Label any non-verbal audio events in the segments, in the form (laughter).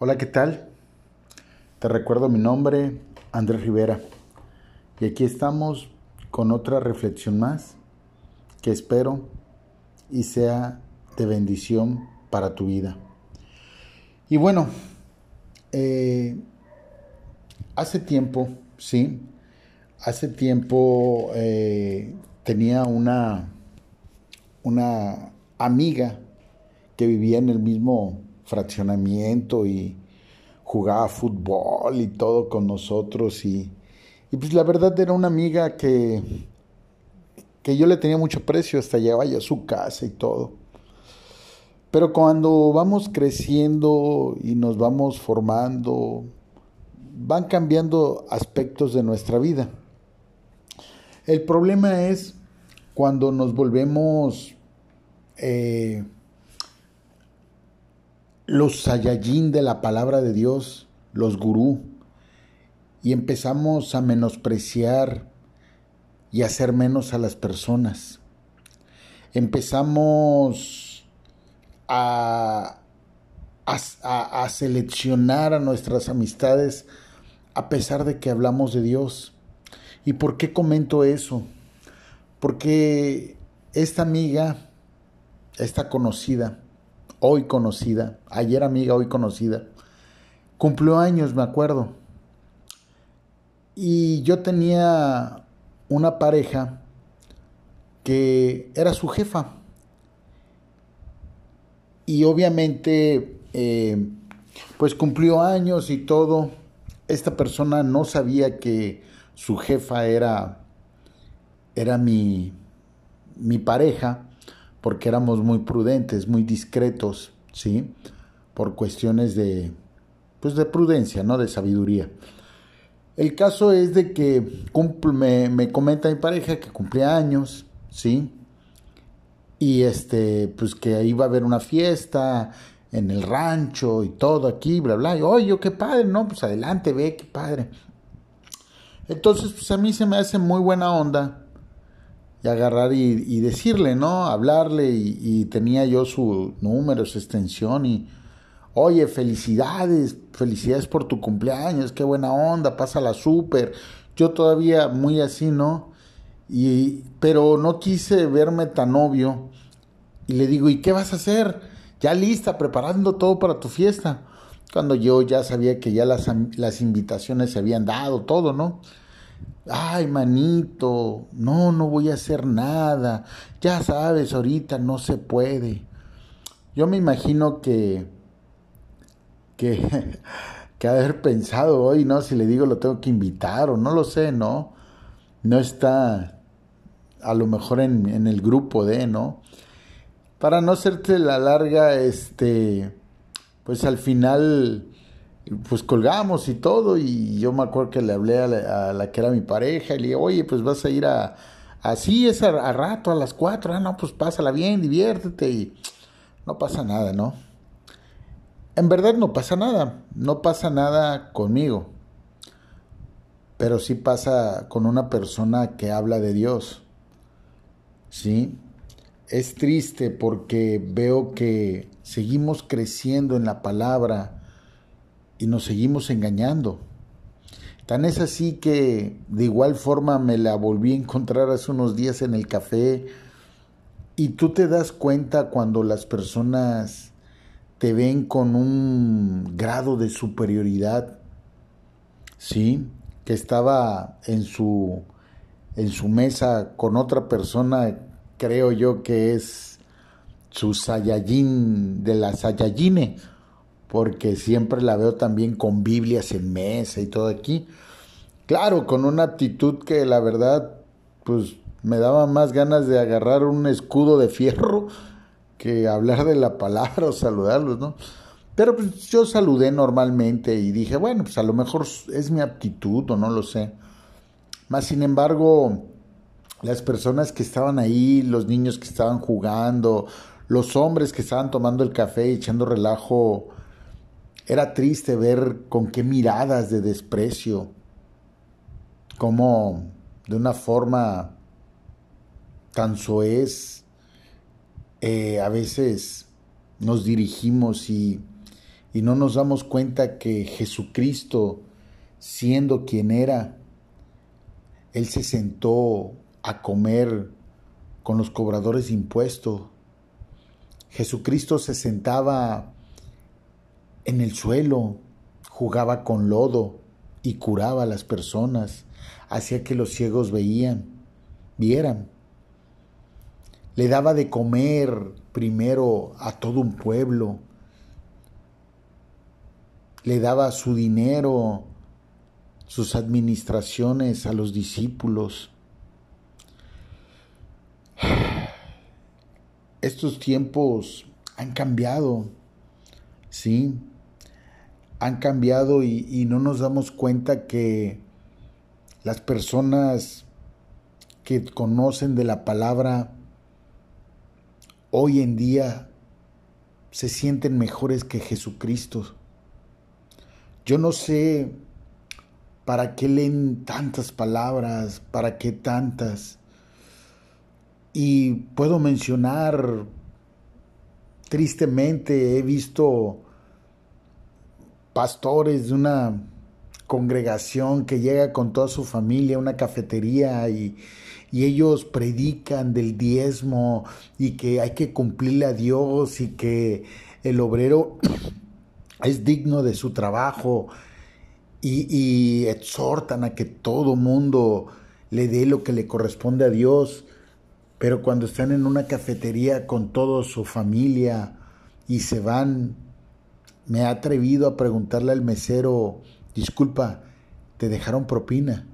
Hola, ¿qué tal? Te recuerdo mi nombre, Andrés Rivera. Y aquí estamos con otra reflexión más que espero y sea de bendición para tu vida. Y bueno, eh, hace tiempo, sí, hace tiempo eh, tenía una, una amiga que vivía en el mismo fraccionamiento y jugaba fútbol y todo con nosotros y, pues la verdad era una amiga que, que yo le tenía mucho precio, hasta llevaba a su casa y todo. Pero cuando vamos creciendo y nos vamos formando, van cambiando aspectos de nuestra vida. El problema es cuando nos volvemos eh, los Saiyajin de la palabra de Dios, los gurú, y empezamos a menospreciar y hacer menos a las personas. Empezamos a, a, a, seleccionar a nuestras amistades a pesar de que hablamos de Dios. ¿Y por qué comento eso? Porque esta amiga, esta conocida, hoy conocida, ayer amiga, hoy conocida, cumplió años, me acuerdo. Y yo tenía una pareja que era su jefa. Y obviamente, eh, pues cumplió años y todo. Esta persona no sabía que su jefa era, era mi, mi pareja porque éramos muy prudentes, muy discretos, ¿sí? Por cuestiones de, pues de prudencia, ¿no? De sabiduría. El caso es de que me, me, comenta mi pareja que cumple años, ¿sí? Y este, pues que iba a haber una fiesta en el rancho y todo aquí, bla, bla. Y, oye, qué padre, ¿no? Pues adelante, ve, qué padre. Entonces, pues a mí se me hace muy buena onda agarrar y, decirle, ¿no? Hablarle y, tenía yo su número, su extensión y, oye, felicidades, felicidades por tu cumpleaños, qué buena onda, pásala súper. Yo todavía muy así, ¿no? Y, pero no quise verme tan obvio y le digo, ¿y qué vas a hacer? Ya lista, preparando todo para tu fiesta. Cuando yo ya sabía que ya las, las invitaciones se habían dado, todo, ¿no? Ay, manito, no, no voy a hacer nada, ya sabes, ahorita no se puede. Yo me imagino que, que, (laughs) que haber pensado hoy, ¿no? Si le digo lo tengo que invitar o no lo sé, ¿no? No está a lo mejor en, en el grupo de, ¿no? Para no hacerte la larga, este, pues al final pues colgamos y todo, y yo me acuerdo que le hablé a la, que era mi pareja, y le dije, oye, pues vas a ir a, así es a, rato, a las cuatro, ah, no, pues pásala bien, diviértete, y no pasa nada, ¿no? En verdad no pasa nada, no pasa nada conmigo, pero sí pasa con una persona que habla de Dios, ¿sí? Es triste porque veo que seguimos creciendo en la palabra, y nos seguimos engañando. Tan es así que de igual forma me la volví a encontrar hace unos días en el café y tú te das cuenta cuando las personas te ven con un grado de superioridad, ¿sí? Que estaba en su, en su mesa con otra persona, creo yo que es su Saiyajin de la Saiyajine porque siempre la veo también con Biblias en mesa y todo aquí. Claro, con una actitud que la verdad, pues me daba más ganas de agarrar un escudo de fierro (laughs) que hablar de la palabra o saludarlos, ¿no? Pero pues yo saludé normalmente y dije, bueno, pues a lo mejor es mi aptitud o no lo sé. Más sin embargo, las personas que estaban ahí, los niños que estaban jugando, los hombres que estaban tomando el café y echando relajo, era triste ver con qué miradas de desprecio, como de una forma tan soez, eh, a veces nos dirigimos y, y no nos damos cuenta que Jesucristo, siendo quien era, Él se sentó a comer con los cobradores de impuestos. Jesucristo se sentaba en el suelo, jugaba con lodo y curaba a las personas, hacía que los ciegos veían, vieran. Le daba de comer primero a todo un pueblo, le daba su dinero, sus administraciones a los discípulos. (sighs) Estos tiempos han cambiado, ¿sí? Han cambiado y, no nos damos cuenta que las personas que conocen de la palabra hoy en día se sienten mejores que Jesucristo. Yo no sé para qué leen tantas palabras, para qué tantas. Y puedo mencionar, tristemente, he visto pastores de una congregación que llega con toda su familia a una cafetería y, y ellos predican del diezmo y que hay que cumplirle a Dios y que el obrero (clears throat) es digno de su trabajo y, exhortan a que todo mundo le dé lo que le corresponde a Dios, pero cuando están en una cafetería con toda su familia y se van, me ha atrevido a preguntarle al mesero, disculpa, ¿te dejaron propina?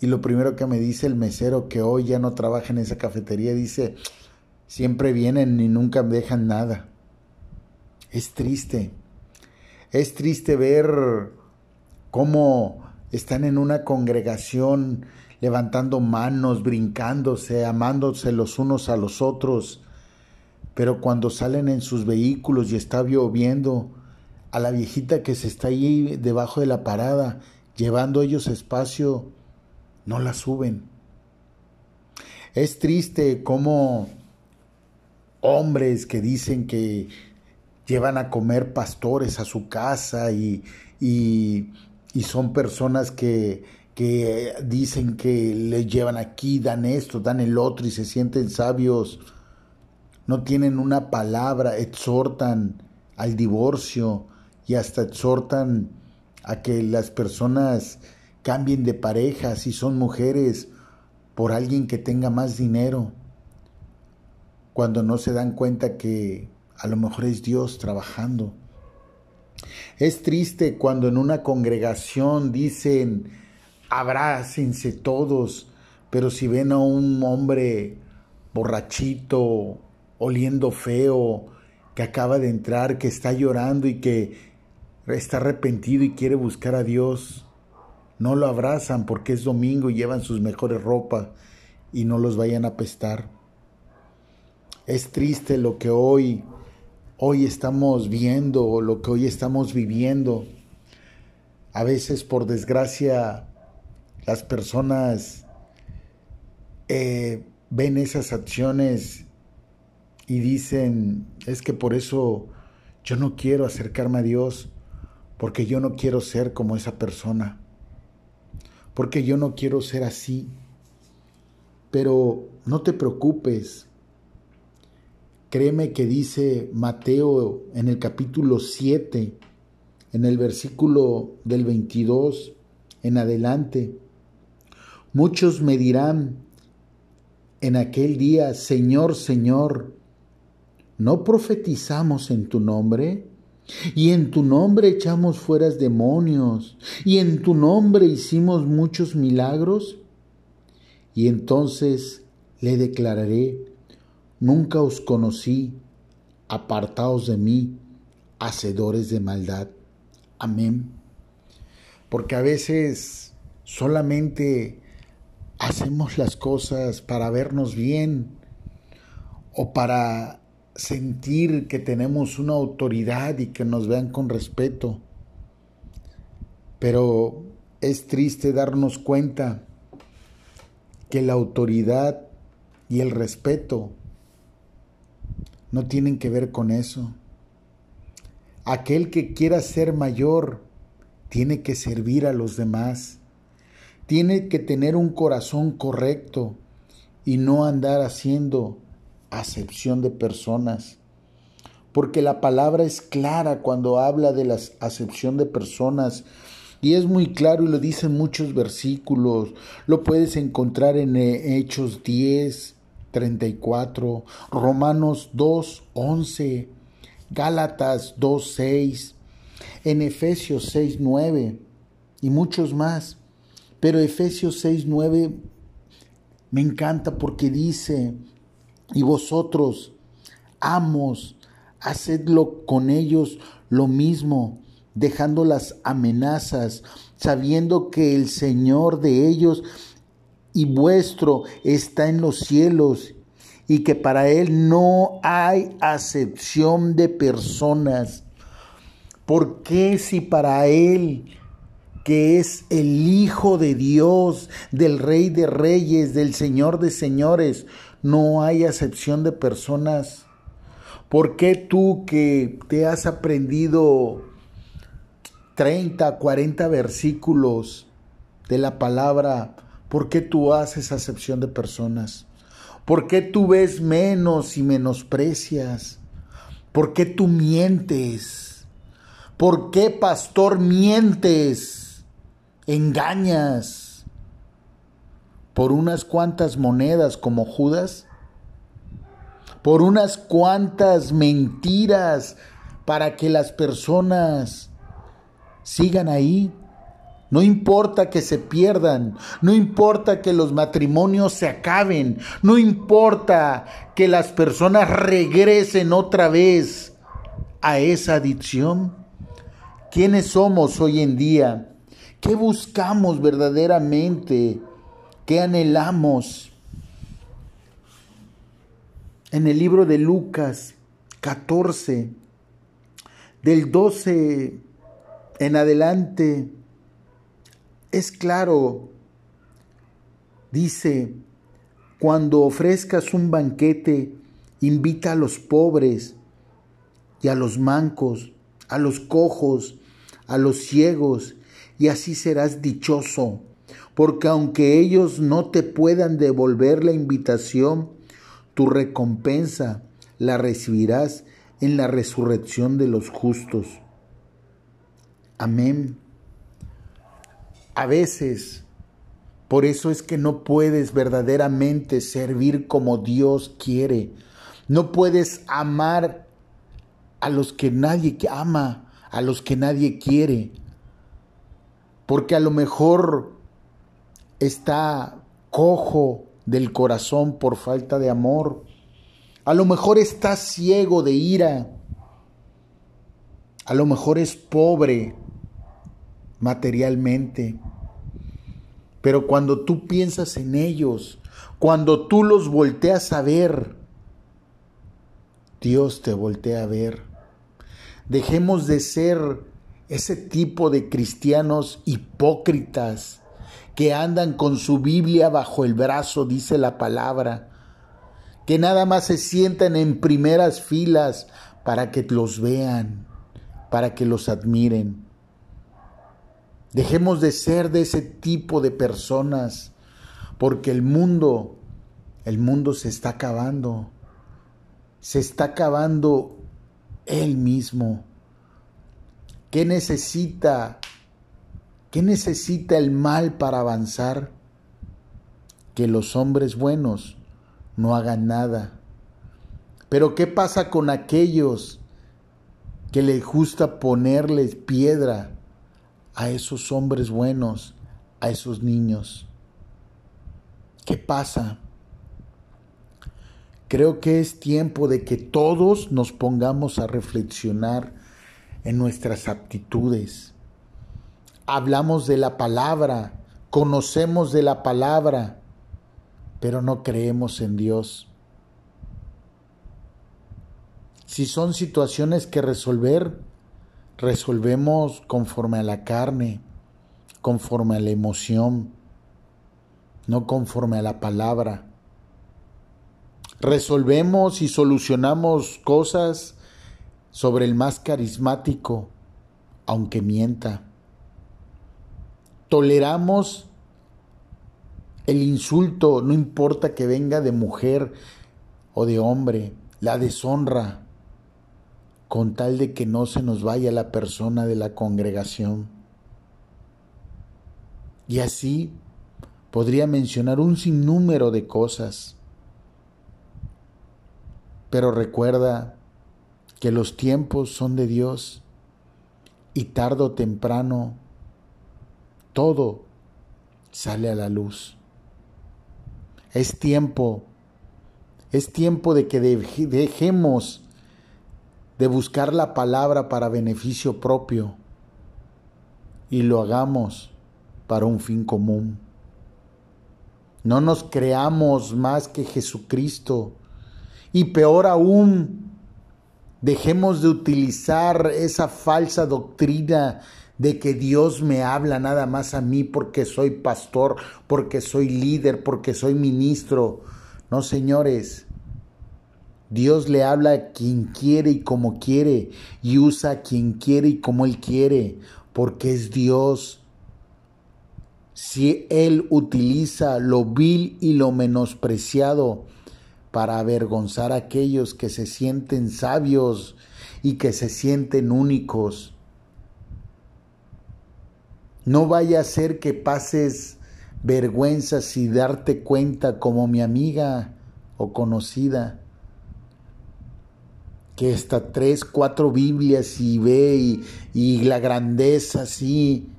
Y lo primero que me dice el mesero que hoy ya no trabaja en esa cafetería, dice, siempre vienen y nunca me dejan nada. Es triste. Es triste ver cómo están en una congregación levantando manos, brincándose, amándose los unos a los otros, pero cuando salen en sus vehículos y está lloviendo, a la viejita que se está ahí debajo de la parada, llevando ellos espacio, no la suben. Es triste cómo hombres que dicen que llevan a comer pastores a su casa y, y, son personas que, que dicen que le llevan aquí, dan esto, dan el otro y se sienten sabios. No tienen una palabra, exhortan al divorcio y hasta exhortan a que las personas cambien de pareja si son mujeres por alguien que tenga más dinero, cuando no se dan cuenta que a lo mejor es Dios trabajando. Es triste cuando en una congregación dicen, abrácense todos, pero si ven a un hombre borrachito, oliendo feo, que acaba de entrar, que está llorando y que está arrepentido y quiere buscar a Dios, no lo abrazan porque es domingo y llevan sus mejores ropas y no los vayan a pestar. Es triste lo que hoy hoy estamos viendo, lo que hoy estamos viviendo. A veces, por desgracia, las personas eh, ven esas acciones y dicen, es que por eso yo no quiero acercarme a Dios, porque yo no quiero ser como esa persona, porque yo no quiero ser así. Pero no te preocupes, Créeme que dice Mateo en el capítulo 7, en el versículo del 22 en adelante. Muchos me dirán en aquel día, Señor, Señor, ¿no profetizamos en tu nombre? Y en tu nombre echamos fuera demonios, y en tu nombre hicimos muchos milagros. Y entonces le declararé, Nunca os conocí, apartaos de mí, hacedores de maldad. Amén. Porque a veces solamente hacemos las cosas para vernos bien o para sentir que tenemos una autoridad y que nos vean con respeto. Pero es triste darnos cuenta que la autoridad y el respeto no tienen que ver con eso. Aquel que quiera ser mayor tiene que servir a los demás. Tiene que tener un corazón correcto y no andar haciendo acepción de personas. Porque la palabra es clara cuando habla de la acepción de personas. Y es muy claro y lo dicen muchos versículos. Lo puedes encontrar en Hechos 10, 34, Romanos 2, 11, Gálatas 2, 6, en Efesios 6, 9 y muchos más. Pero Efesios 6, 9 me encanta porque dice, y vosotros, amos, hacedlo con ellos lo mismo, dejando las amenazas, sabiendo que el Señor de ellos y vuestro está en los cielos y que para Él no hay acepción de personas. ¿Por qué si para Él, que es el Hijo de Dios, del Rey de Reyes, del Señor de Señores, no hay acepción de personas? ¿Por qué tú que te has aprendido 30, 40 versículos de la palabra, por qué tú haces acepción de personas? ¿Por qué tú ves menos y menosprecias? ¿Por qué tú mientes? ¿Por qué, pastor, mientes? ¿Engañas? ¿Por unas cuantas monedas como Judas? ¿Por unas cuantas mentiras para que las personas sigan ahí? No importa que se pierdan, no importa que los matrimonios se acaben, no importa que las personas regresen otra vez a esa adicción. ¿Quiénes somos hoy en día? ¿Qué buscamos verdaderamente? ¿Qué anhelamos? En el libro de Lucas 14, del 12 en adelante, es claro, dice, cuando ofrezcas un banquete, invita a los pobres y a los mancos a los cojos, a los ciegos, y así serás dichoso, porque aunque ellos no te puedan devolver la invitación, tu recompensa la recibirás en la resurrección de los justos. Amén. A veces, por eso es que no puedes verdaderamente servir como Dios quiere. No puedes amar a los que nadie ama, a los que nadie quiere. Porque a lo mejor está cojo del corazón por falta de amor. A lo mejor está ciego de ira. A lo mejor es pobre materialmente. Pero cuando tú piensas en ellos, cuando tú los volteas a ver, Dios te voltea a ver. Dejemos de ser ese tipo de cristianos hipócritas que andan con su Biblia bajo el brazo, dice la palabra, que nada más se sientan en primeras filas para que los vean, para que los admiren. Dejemos de ser de ese tipo de personas, porque el mundo, el mundo se está acabando, se está acabando él mismo. ¿Qué necesita? ¿Qué necesita el mal para avanzar? Que los hombres buenos no hagan nada. Pero ¿qué pasa con aquellos que les gusta ponerles piedra a esos hombres buenos, a esos niños? ¿Qué pasa? Creo que es tiempo de que todos nos pongamos a reflexionar en nuestras aptitudes. Hablamos de la palabra, conocemos de la palabra, pero no creemos en Dios. Si son situaciones que resolver, resolvemos conforme a la carne, conforme a la emoción, no conforme a la palabra resolvemos y solucionamos cosas sobre el más carismático, aunque mienta. Toleramos el insulto, no importa que venga de mujer o de hombre, la deshonra, con tal de que no se nos vaya la persona de la congregación. Y así podría mencionar un sinnúmero de cosas. Pero recuerda que los tiempos son de Dios y tarde o temprano todo sale a la luz. Es tiempo, es tiempo de que dejemos de buscar la palabra para beneficio propio y lo hagamos para un fin común. No nos creamos más que Jesucristo y peor aún, dejemos de utilizar esa falsa doctrina de que Dios me habla nada más a mí porque soy pastor, porque soy líder, porque soy ministro. No, señores, Dios le habla a quien quiere y como quiere y usa a quien quiere y como Él quiere, porque es Dios. Si Él utiliza lo vil y lo menospreciado para avergonzar a aquellos que se sienten sabios y que se sienten únicos, no vaya a ser que pases vergüenzas y darte cuenta como mi amiga o conocida que está tres, cuatro Biblias y ve y, y la grandeza así.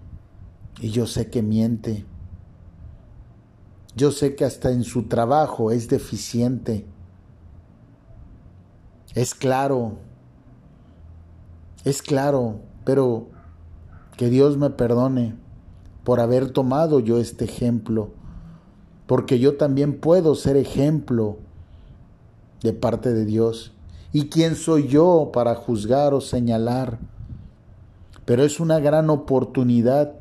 Y yo sé que miente. Yo sé que hasta en su trabajo es deficiente. Es claro. Es claro, pero que Dios me perdone por haber tomado yo este ejemplo, porque yo también puedo ser ejemplo de parte de Dios. ¿Y quién soy yo para juzgar o señalar? Pero es una gran oportunidad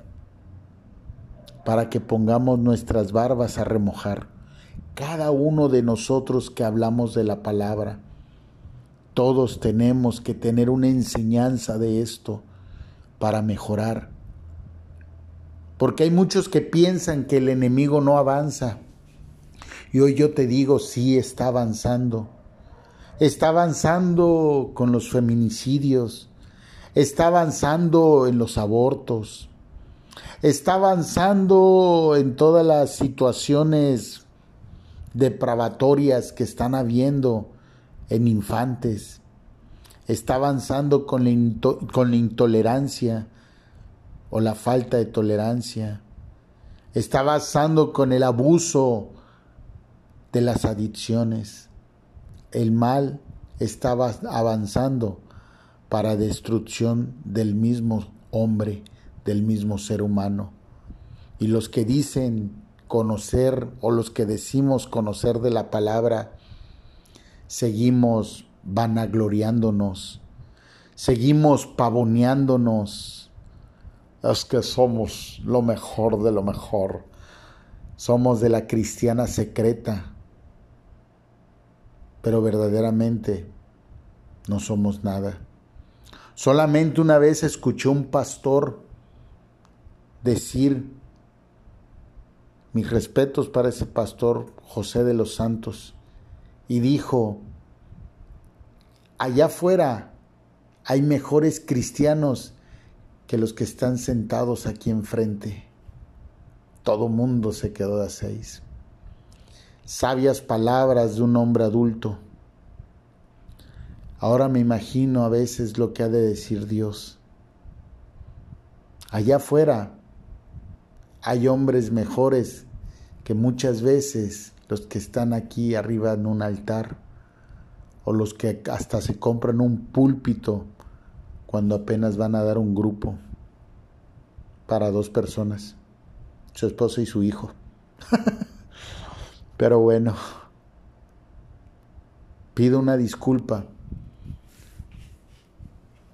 para que pongamos nuestras barbas a remojar. Cada uno de nosotros que hablamos de la palabra, todos tenemos que tener una enseñanza de esto para mejorar. Porque hay muchos que piensan que el enemigo no avanza. Y hoy yo te digo, sí está avanzando está avanzando con los feminicidios, está avanzando en los abortos, está avanzando en todas las situaciones depravatorias que están habiendo en infantes, está avanzando con la, con la intolerancia o la falta de tolerancia, está avanzando con el abuso de las adicciones el mal estaba avanzando para destrucción del mismo hombre, del mismo ser humano. Y los que dicen conocer o los que decimos conocer de la palabra, seguimos vanagloriándonos, seguimos pavoneándonos. Es que somos lo mejor de lo mejor. Somos de la cristiana secreta pero verdaderamente no somos nada. Solamente una vez escuché un pastor decir, mis respetos para ese pastor José de los Santos, y dijo, allá afuera hay mejores cristianos que los que están sentados aquí enfrente. Todo mundo se quedó de seis sabias palabras de un hombre adulto. Ahora me imagino a veces lo que ha de decir Dios. Allá afuera hay hombres mejores que muchas veces los que están aquí arriba en un altar o los que hasta se compran un púlpito cuando apenas van a dar un grupo para dos personas, su esposo y su hijo. (laughs) Pero bueno, pido una disculpa.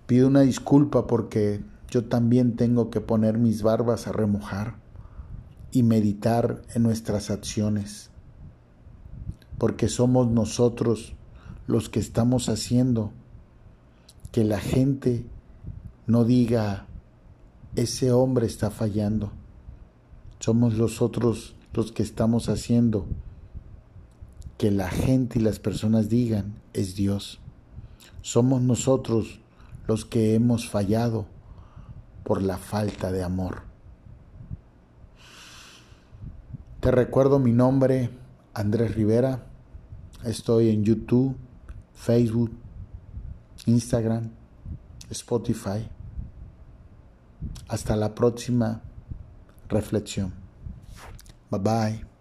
Pido una disculpa porque yo también tengo que poner mis barbas a remojar y meditar en nuestras acciones. Porque somos nosotros los que estamos haciendo que la gente no diga, ese hombre está fallando. Somos nosotros los que estamos haciendo que la gente y las personas digan, es Dios. Somos nosotros los que hemos fallado por la falta de amor. Te recuerdo mi nombre, Andrés Rivera. Estoy en YouTube, Facebook, Instagram, Spotify. Hasta la próxima reflexión. Bye bye.